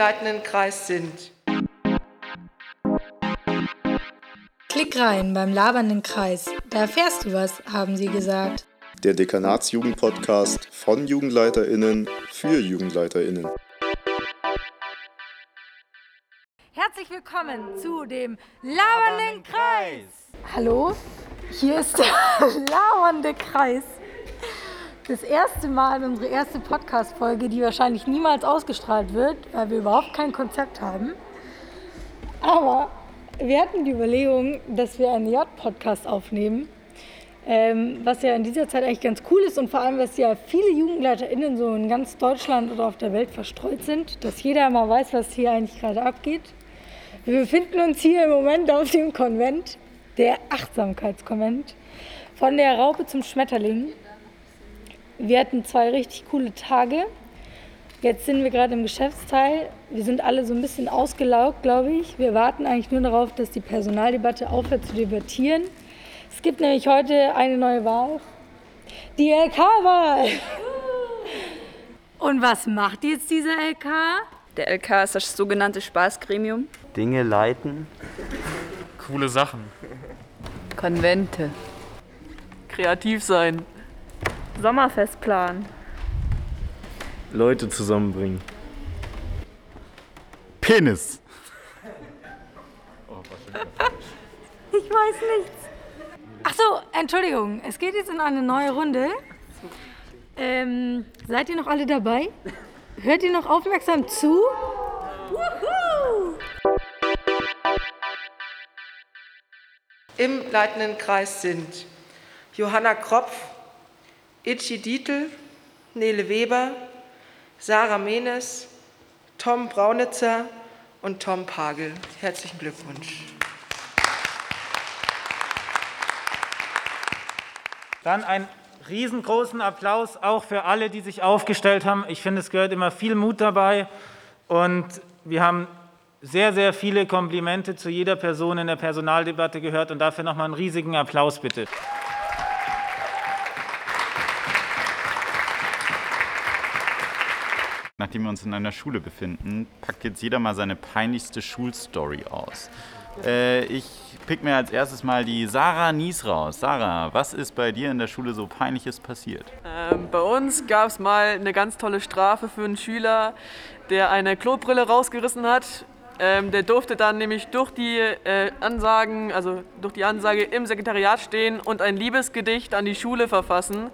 leitenden Kreis sind. Klick rein beim labernden Kreis. Da erfährst du was, haben sie gesagt. Der Dekanatsjugend-Podcast von JugendleiterInnen für JugendleiterInnen. Herzlich willkommen zu dem labernden Kreis. Hallo, hier ist der labernde Kreis. Das erste Mal unsere erste Podcast-Folge, die wahrscheinlich niemals ausgestrahlt wird, weil wir überhaupt kein Konzept haben. Aber wir hatten die Überlegung, dass wir einen J-Podcast aufnehmen, ähm, was ja in dieser Zeit eigentlich ganz cool ist und vor allem, dass ja viele JugendleiterInnen so in ganz Deutschland oder auf der Welt verstreut sind, dass jeder mal weiß, was hier eigentlich gerade abgeht. Wir befinden uns hier im Moment auf dem Konvent, der Achtsamkeitskonvent, von der Raupe zum Schmetterling. Wir hatten zwei richtig coole Tage. Jetzt sind wir gerade im Geschäftsteil. Wir sind alle so ein bisschen ausgelaugt, glaube ich. Wir warten eigentlich nur darauf, dass die Personaldebatte aufhört zu debattieren. Es gibt nämlich heute eine neue Wahl. Die LK-Wahl. Und was macht jetzt dieser LK? Der LK ist das sogenannte Spaßgremium. Dinge leiten. Coole Sachen. Konvente. Kreativ sein. Sommerfestplan. Leute zusammenbringen. Penis. Ich weiß nichts. Ach so, Entschuldigung. Es geht jetzt in eine neue Runde. Ähm, seid ihr noch alle dabei? Hört ihr noch aufmerksam zu? Wuhu! Im leitenden Kreis sind Johanna Kropf, Itchi Dietl, Nele Weber, Sarah Menes, Tom Braunitzer und Tom Pagel. Herzlichen Glückwunsch. Dann einen riesengroßen Applaus auch für alle, die sich aufgestellt haben. Ich finde, es gehört immer viel Mut dabei und wir haben sehr, sehr viele Komplimente zu jeder Person in der Personaldebatte gehört und dafür nochmal einen riesigen Applaus bitte. Nachdem wir uns in einer Schule befinden, packt jetzt jeder mal seine peinlichste Schulstory aus. Äh, ich pick mir als erstes mal die Sarah Nies raus. Sarah, was ist bei dir in der Schule so peinliches passiert? Ähm, bei uns gab es mal eine ganz tolle Strafe für einen Schüler, der eine Klobrille rausgerissen hat. Ähm, der durfte dann nämlich durch die äh, Ansagen, also durch die Ansage im Sekretariat stehen und ein Liebesgedicht an die Schule verfassen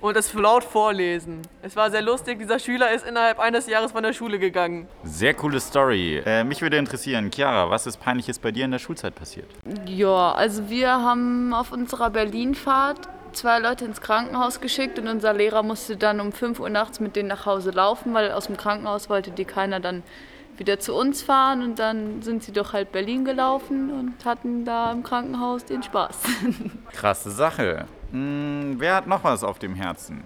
und es laut vorlesen. Es war sehr lustig. Dieser Schüler ist innerhalb eines Jahres von der Schule gegangen. Sehr coole Story. Äh, mich würde interessieren, Chiara, was ist peinliches bei dir in der Schulzeit passiert? Ja, also wir haben auf unserer Berlinfahrt zwei Leute ins Krankenhaus geschickt und unser Lehrer musste dann um 5 Uhr nachts mit denen nach Hause laufen, weil aus dem Krankenhaus wollte die keiner dann wieder zu uns fahren und dann sind sie durch halb Berlin gelaufen und hatten da im Krankenhaus den Spaß. Krasse Sache. Hm, wer hat noch was auf dem Herzen?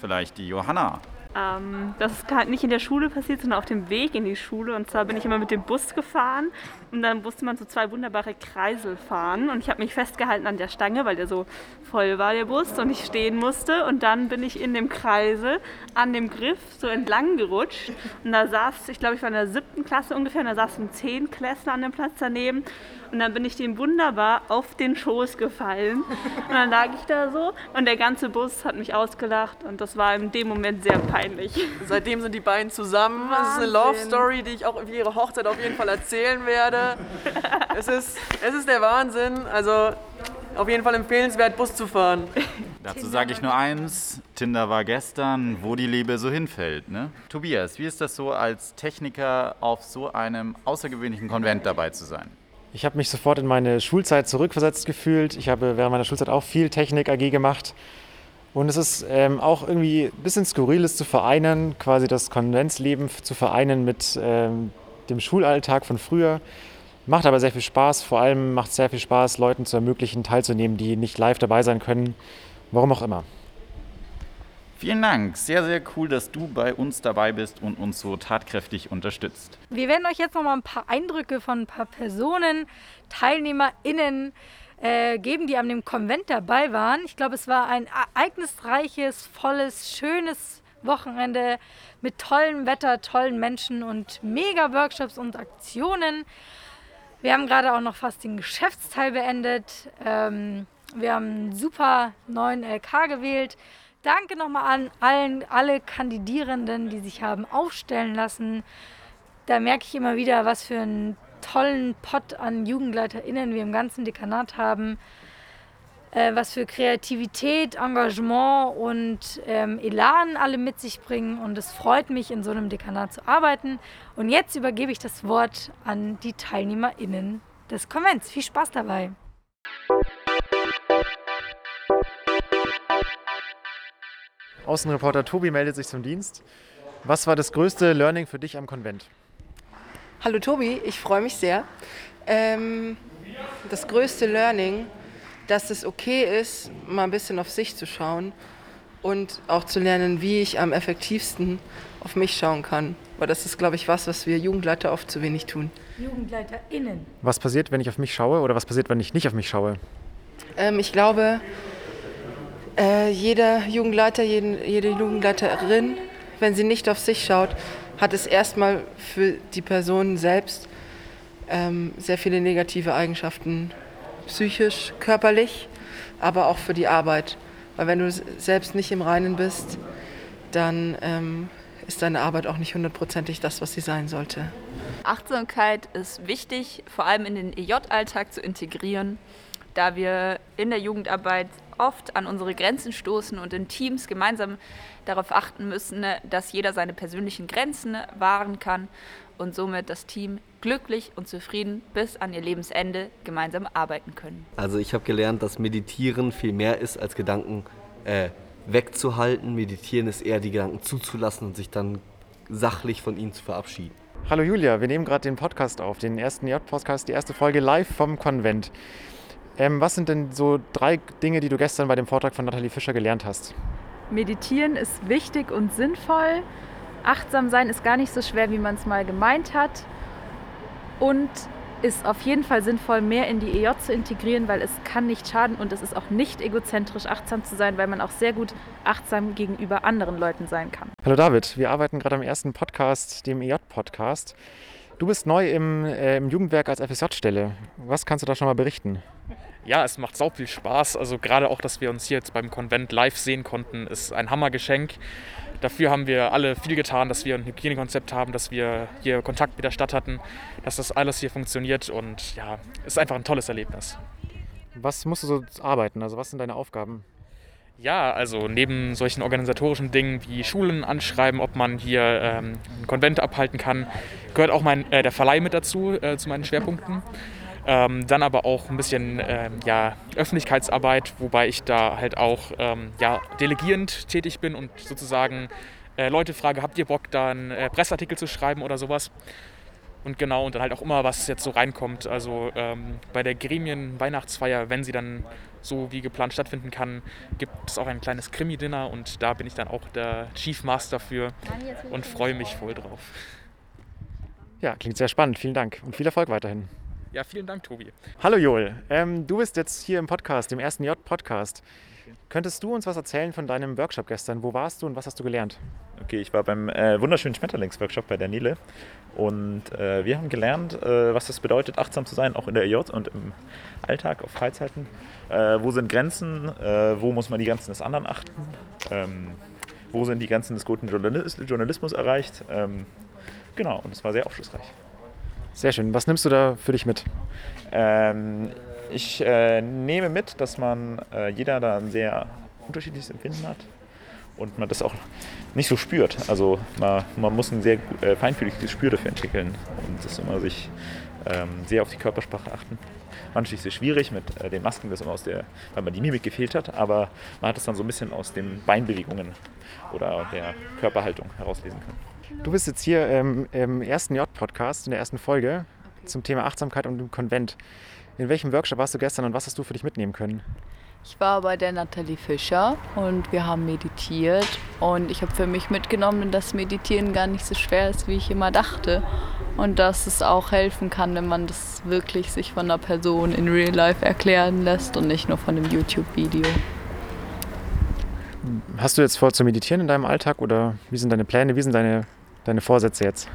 Vielleicht die Johanna. Ähm, das ist halt nicht in der Schule passiert, sondern auf dem Weg in die Schule. Und zwar bin ich immer mit dem Bus gefahren und dann musste man so zwei wunderbare Kreisel fahren. Und ich habe mich festgehalten an der Stange, weil der so voll war, der Bus, und ich stehen musste. Und dann bin ich in dem Kreisel an dem Griff so entlang gerutscht. Und da saß, ich glaube, ich war in der siebten Klasse ungefähr, und da saß ein Zehnklässler an dem Platz daneben. Und dann bin ich dem wunderbar auf den Schoß gefallen. Und dann lag ich da so und der ganze Bus hat mich ausgelacht und das war in dem Moment sehr peinlich. Seitdem sind die beiden zusammen. Es ist eine Love Story, die ich auch für ihre Hochzeit auf jeden Fall erzählen werde. es, ist, es ist der Wahnsinn. Also auf jeden Fall empfehlenswert, Bus zu fahren. Dazu sage ich nur eins: Tinder war gestern, wo die Liebe so hinfällt. Ne? Tobias, wie ist das so, als Techniker auf so einem außergewöhnlichen Konvent dabei zu sein? Ich habe mich sofort in meine Schulzeit zurückversetzt gefühlt. Ich habe während meiner Schulzeit auch viel Technik AG gemacht. Und es ist ähm, auch irgendwie ein bisschen skurriles zu vereinen, quasi das Konventsleben zu vereinen mit ähm, dem Schulalltag von früher. Macht aber sehr viel Spaß. Vor allem macht es sehr viel Spaß, Leuten zu ermöglichen, teilzunehmen, die nicht live dabei sein können. Warum auch immer. Vielen Dank. Sehr, sehr cool, dass du bei uns dabei bist und uns so tatkräftig unterstützt. Wir werden euch jetzt noch mal ein paar Eindrücke von ein paar Personen, TeilnehmerInnen äh, geben, die an dem Konvent dabei waren. Ich glaube, es war ein ereignisreiches, volles, schönes Wochenende mit tollem Wetter, tollen Menschen und mega Workshops und Aktionen. Wir haben gerade auch noch fast den Geschäftsteil beendet. Ähm, wir haben einen super neuen LK gewählt. Danke nochmal an allen, alle Kandidierenden, die sich haben aufstellen lassen. Da merke ich immer wieder, was für einen tollen Pott an JugendleiterInnen wir im ganzen Dekanat haben. Äh, was für Kreativität, Engagement und ähm, Elan alle mit sich bringen. Und es freut mich, in so einem Dekanat zu arbeiten. Und jetzt übergebe ich das Wort an die TeilnehmerInnen des Konvents. Viel Spaß dabei! Außenreporter Tobi meldet sich zum Dienst. Was war das größte Learning für dich am Konvent? Hallo Tobi, ich freue mich sehr. Ähm, das größte Learning, dass es okay ist, mal ein bisschen auf sich zu schauen und auch zu lernen, wie ich am effektivsten auf mich schauen kann. Weil das ist, glaube ich, was, was wir Jugendleiter oft zu wenig tun. JugendleiterInnen. Was passiert, wenn ich auf mich schaue oder was passiert, wenn ich nicht auf mich schaue? Ähm, ich glaube, äh, jeder Jugendleiter, jeden, jede Jugendleiterin, wenn sie nicht auf sich schaut, hat es erstmal für die Person selbst ähm, sehr viele negative Eigenschaften, psychisch, körperlich, aber auch für die Arbeit. Weil wenn du selbst nicht im Reinen bist, dann ähm, ist deine Arbeit auch nicht hundertprozentig das, was sie sein sollte. Achtsamkeit ist wichtig, vor allem in den EJ-Alltag zu integrieren, da wir in der Jugendarbeit oft an unsere Grenzen stoßen und in Teams gemeinsam darauf achten müssen, dass jeder seine persönlichen Grenzen wahren kann und somit das Team glücklich und zufrieden bis an ihr Lebensende gemeinsam arbeiten können. Also ich habe gelernt, dass Meditieren viel mehr ist als Gedanken äh, wegzuhalten. Meditieren ist eher die Gedanken zuzulassen und sich dann sachlich von ihnen zu verabschieden. Hallo Julia, wir nehmen gerade den Podcast auf, den ersten J-Podcast, die erste Folge live vom Konvent. Ähm, was sind denn so drei Dinge, die du gestern bei dem Vortrag von Nathalie Fischer gelernt hast? Meditieren ist wichtig und sinnvoll. Achtsam sein ist gar nicht so schwer, wie man es mal gemeint hat. Und ist auf jeden Fall sinnvoll, mehr in die EJ zu integrieren, weil es kann nicht schaden und es ist auch nicht egozentrisch, achtsam zu sein, weil man auch sehr gut achtsam gegenüber anderen Leuten sein kann. Hallo David, wir arbeiten gerade am ersten Podcast, dem EJ-Podcast. Du bist neu im, äh, im Jugendwerk als FSJ-Stelle. Was kannst du da schon mal berichten? Ja, es macht sau viel Spaß. Also gerade auch, dass wir uns hier jetzt beim Konvent live sehen konnten, ist ein Hammergeschenk. Dafür haben wir alle viel getan, dass wir ein Hygienekonzept haben, dass wir hier Kontakt mit der Stadt hatten, dass das alles hier funktioniert und ja, ist einfach ein tolles Erlebnis. Was musst du so arbeiten? Also was sind deine Aufgaben? Ja, also neben solchen organisatorischen Dingen wie Schulen anschreiben, ob man hier ähm, ein Konvent abhalten kann, gehört auch mein, äh, der Verleih mit dazu, äh, zu meinen Schwerpunkten. Ähm, dann aber auch ein bisschen ähm, ja, Öffentlichkeitsarbeit, wobei ich da halt auch ähm, ja, delegierend tätig bin und sozusagen äh, Leute frage, habt ihr Bock, da einen äh, Presseartikel zu schreiben oder sowas? Und genau, und dann halt auch immer, was jetzt so reinkommt. Also ähm, bei der Gremien-Weihnachtsfeier, wenn sie dann so wie geplant stattfinden kann, gibt es auch ein kleines Krimi-Dinner und da bin ich dann auch der Chief Master für und freue mich voll drauf. Ja, klingt sehr spannend. Vielen Dank und viel Erfolg weiterhin. Ja, vielen Dank, Tobi. Hallo Joel, ähm, du bist jetzt hier im Podcast, dem ersten J-Podcast. Könntest du uns was erzählen von deinem Workshop gestern? Wo warst du und was hast du gelernt? Okay, ich war beim äh, wunderschönen Schmetterlingsworkshop bei der Nele und äh, wir haben gelernt, äh, was es bedeutet, achtsam zu sein, auch in der EJ und im Alltag, auf Freizeiten. Äh, wo sind Grenzen? Äh, wo muss man die Grenzen des anderen achten? Ähm, wo sind die Grenzen des guten Journalismus erreicht? Ähm, genau, und es war sehr aufschlussreich. Sehr schön. Was nimmst du da für dich mit? Ähm, ich äh, nehme mit, dass man äh, jeder da ein sehr unterschiedliches Empfinden hat und man das auch nicht so spürt. Also man, man muss ein sehr äh, feinfühliges Gespür dafür entwickeln und das immer sich ähm, sehr auf die Körpersprache achten. Manchmal ist es schwierig mit äh, den Masken, das immer aus der, weil man die Mimik gefehlt hat, aber man hat es dann so ein bisschen aus den Beinbewegungen oder der Körperhaltung herauslesen können. Du bist jetzt hier ähm, im ersten J-Podcast, in der ersten Folge okay. zum Thema Achtsamkeit und dem Konvent. In welchem Workshop warst du gestern und was hast du für dich mitnehmen können? Ich war bei der Nathalie Fischer und wir haben meditiert und ich habe für mich mitgenommen, dass Meditieren gar nicht so schwer ist, wie ich immer dachte und dass es auch helfen kann, wenn man das wirklich sich von einer Person in Real Life erklären lässt und nicht nur von einem YouTube-Video. hast du jetzt vor zu meditieren in deinem Alltag oder wie sind deine Pläne, wie sind deine, deine Vorsätze jetzt?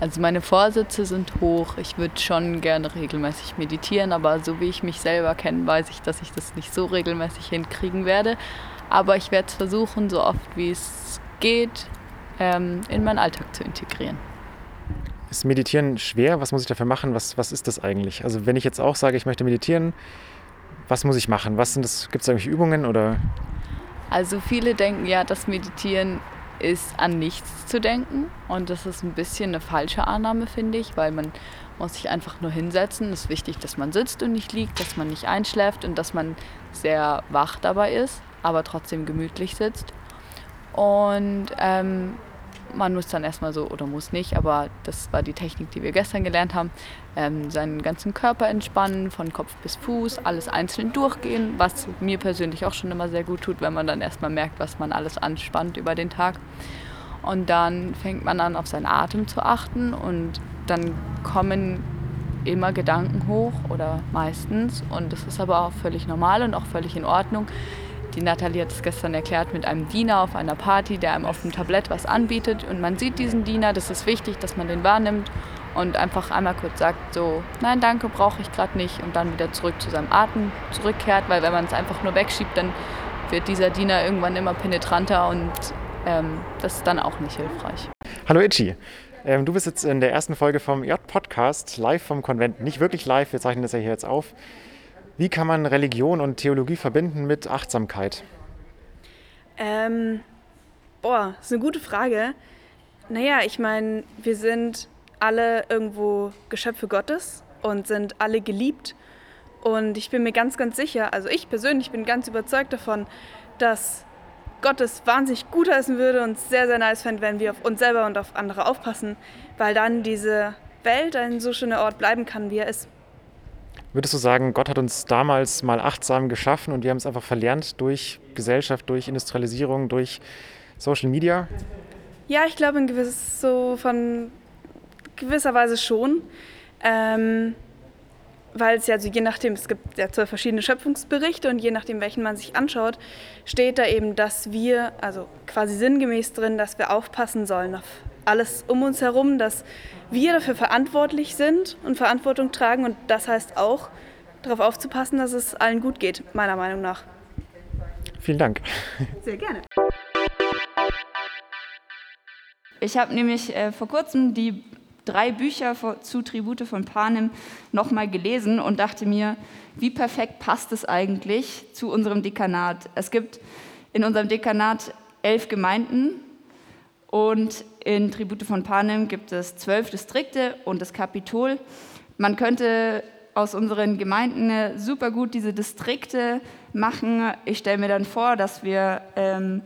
Also meine Vorsätze sind hoch. Ich würde schon gerne regelmäßig meditieren, aber so wie ich mich selber kenne, weiß ich, dass ich das nicht so regelmäßig hinkriegen werde. Aber ich werde es versuchen, so oft wie es geht, ähm, in meinen Alltag zu integrieren. Ist Meditieren schwer? Was muss ich dafür machen? Was, was ist das eigentlich? Also wenn ich jetzt auch sage, ich möchte meditieren, was muss ich machen? Was sind das? Gibt es irgendwelche Übungen oder? Also viele denken ja, dass Meditieren ist an nichts zu denken und das ist ein bisschen eine falsche Annahme, finde ich, weil man muss sich einfach nur hinsetzen. Es ist wichtig, dass man sitzt und nicht liegt, dass man nicht einschläft und dass man sehr wach dabei ist, aber trotzdem gemütlich sitzt. Und ähm, man muss dann erstmal so, oder muss nicht, aber das war die Technik, die wir gestern gelernt haben, ähm, seinen ganzen Körper entspannen, von Kopf bis Fuß, alles einzeln durchgehen, was mir persönlich auch schon immer sehr gut tut, wenn man dann erstmal merkt, was man alles anspannt über den Tag. Und dann fängt man an, auf seinen Atem zu achten und dann kommen immer Gedanken hoch oder meistens und das ist aber auch völlig normal und auch völlig in Ordnung. Die Nathalie hat es gestern erklärt mit einem Diener auf einer Party, der einem auf dem Tablett was anbietet. Und man sieht diesen Diener, das ist wichtig, dass man den wahrnimmt und einfach einmal kurz sagt, so, nein, danke, brauche ich gerade nicht. Und dann wieder zurück zu seinem Atem zurückkehrt, weil wenn man es einfach nur wegschiebt, dann wird dieser Diener irgendwann immer penetranter und ähm, das ist dann auch nicht hilfreich. Hallo Itchi. Ähm, du bist jetzt in der ersten Folge vom J-Podcast, live vom Konvent. Nicht wirklich live, wir zeichnen das ja hier jetzt auf. Wie kann man Religion und Theologie verbinden mit Achtsamkeit? Ähm, boah, ist eine gute Frage. Naja, ich meine, wir sind alle irgendwo Geschöpfe Gottes und sind alle geliebt. Und ich bin mir ganz, ganz sicher, also ich persönlich bin ganz überzeugt davon, dass Gott es wahnsinnig gut heißen würde und sehr, sehr nice fände, wenn wir auf uns selber und auf andere aufpassen, weil dann diese Welt ein so schöner Ort bleiben kann, wie er ist. Würdest du sagen, Gott hat uns damals mal achtsam geschaffen und wir haben es einfach verlernt durch Gesellschaft, durch Industrialisierung, durch Social Media? Ja, ich glaube in gewiss, so von gewisser Weise schon. Ähm, weil es ja so je nachdem, es gibt ja zwölf verschiedene Schöpfungsberichte und je nachdem, welchen man sich anschaut, steht da eben, dass wir, also quasi sinngemäß drin, dass wir aufpassen sollen auf alles um uns herum, dass wir dafür verantwortlich sind und Verantwortung tragen. Und das heißt auch, darauf aufzupassen, dass es allen gut geht, meiner Meinung nach. Vielen Dank. Sehr gerne. Ich habe nämlich äh, vor kurzem die drei Bücher zu Tribute von Panem nochmal gelesen und dachte mir, wie perfekt passt es eigentlich zu unserem Dekanat. Es gibt in unserem Dekanat elf Gemeinden und in Tribute von Panem gibt es zwölf Distrikte und das Kapitol. Man könnte aus unseren Gemeinden super gut diese Distrikte machen. Ich stelle mir dann vor, dass wir ähm,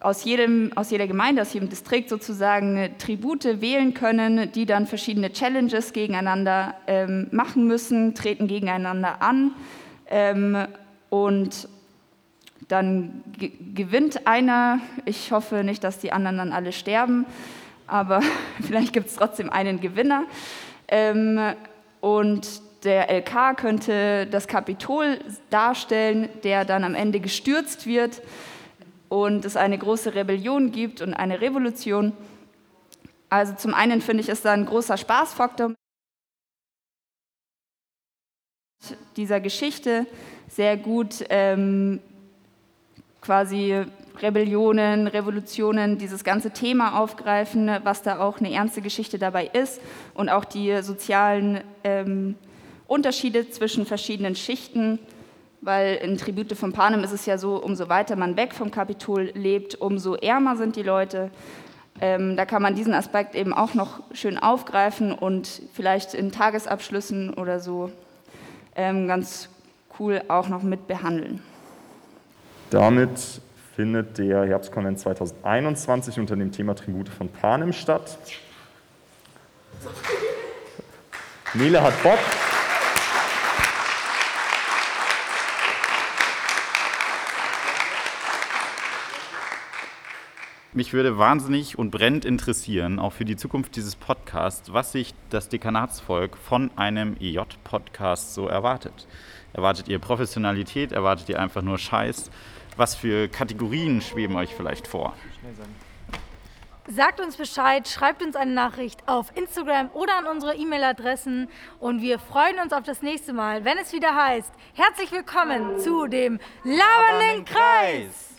aus, jedem, aus jeder Gemeinde, aus jedem Distrikt sozusagen Tribute wählen können, die dann verschiedene Challenges gegeneinander ähm, machen müssen, treten gegeneinander an. Ähm, und dann gewinnt einer. Ich hoffe nicht, dass die anderen dann alle sterben, aber vielleicht gibt es trotzdem einen Gewinner. Ähm, und der LK könnte das Kapitol darstellen, der dann am Ende gestürzt wird und es eine große Rebellion gibt und eine Revolution. Also zum einen finde ich, ist da ein großer Spaßfaktor dieser Geschichte sehr gut ähm, quasi Rebellionen, Revolutionen, dieses ganze Thema aufgreifen, was da auch eine ernste Geschichte dabei ist und auch die sozialen ähm, Unterschiede zwischen verschiedenen Schichten, weil in Tribute von Panem ist es ja so, umso weiter man weg vom Kapitol lebt, umso ärmer sind die Leute. Ähm, da kann man diesen Aspekt eben auch noch schön aufgreifen und vielleicht in Tagesabschlüssen oder so ähm, ganz cool auch noch mit behandeln. Damit findet der Herbstkonvent 2021 unter dem Thema Tribute von Panem statt. Nele hat Bock. Mich würde wahnsinnig und brennend interessieren, auch für die Zukunft dieses Podcasts, was sich das Dekanatsvolk von einem EJ-Podcast so erwartet. Erwartet ihr Professionalität? Erwartet ihr einfach nur Scheiß? Was für Kategorien schweben euch vielleicht vor? Sagt uns Bescheid, schreibt uns eine Nachricht auf Instagram oder an unsere E-Mail-Adressen und wir freuen uns auf das nächste Mal, wenn es wieder heißt, herzlich willkommen zu dem Labernden Kreis.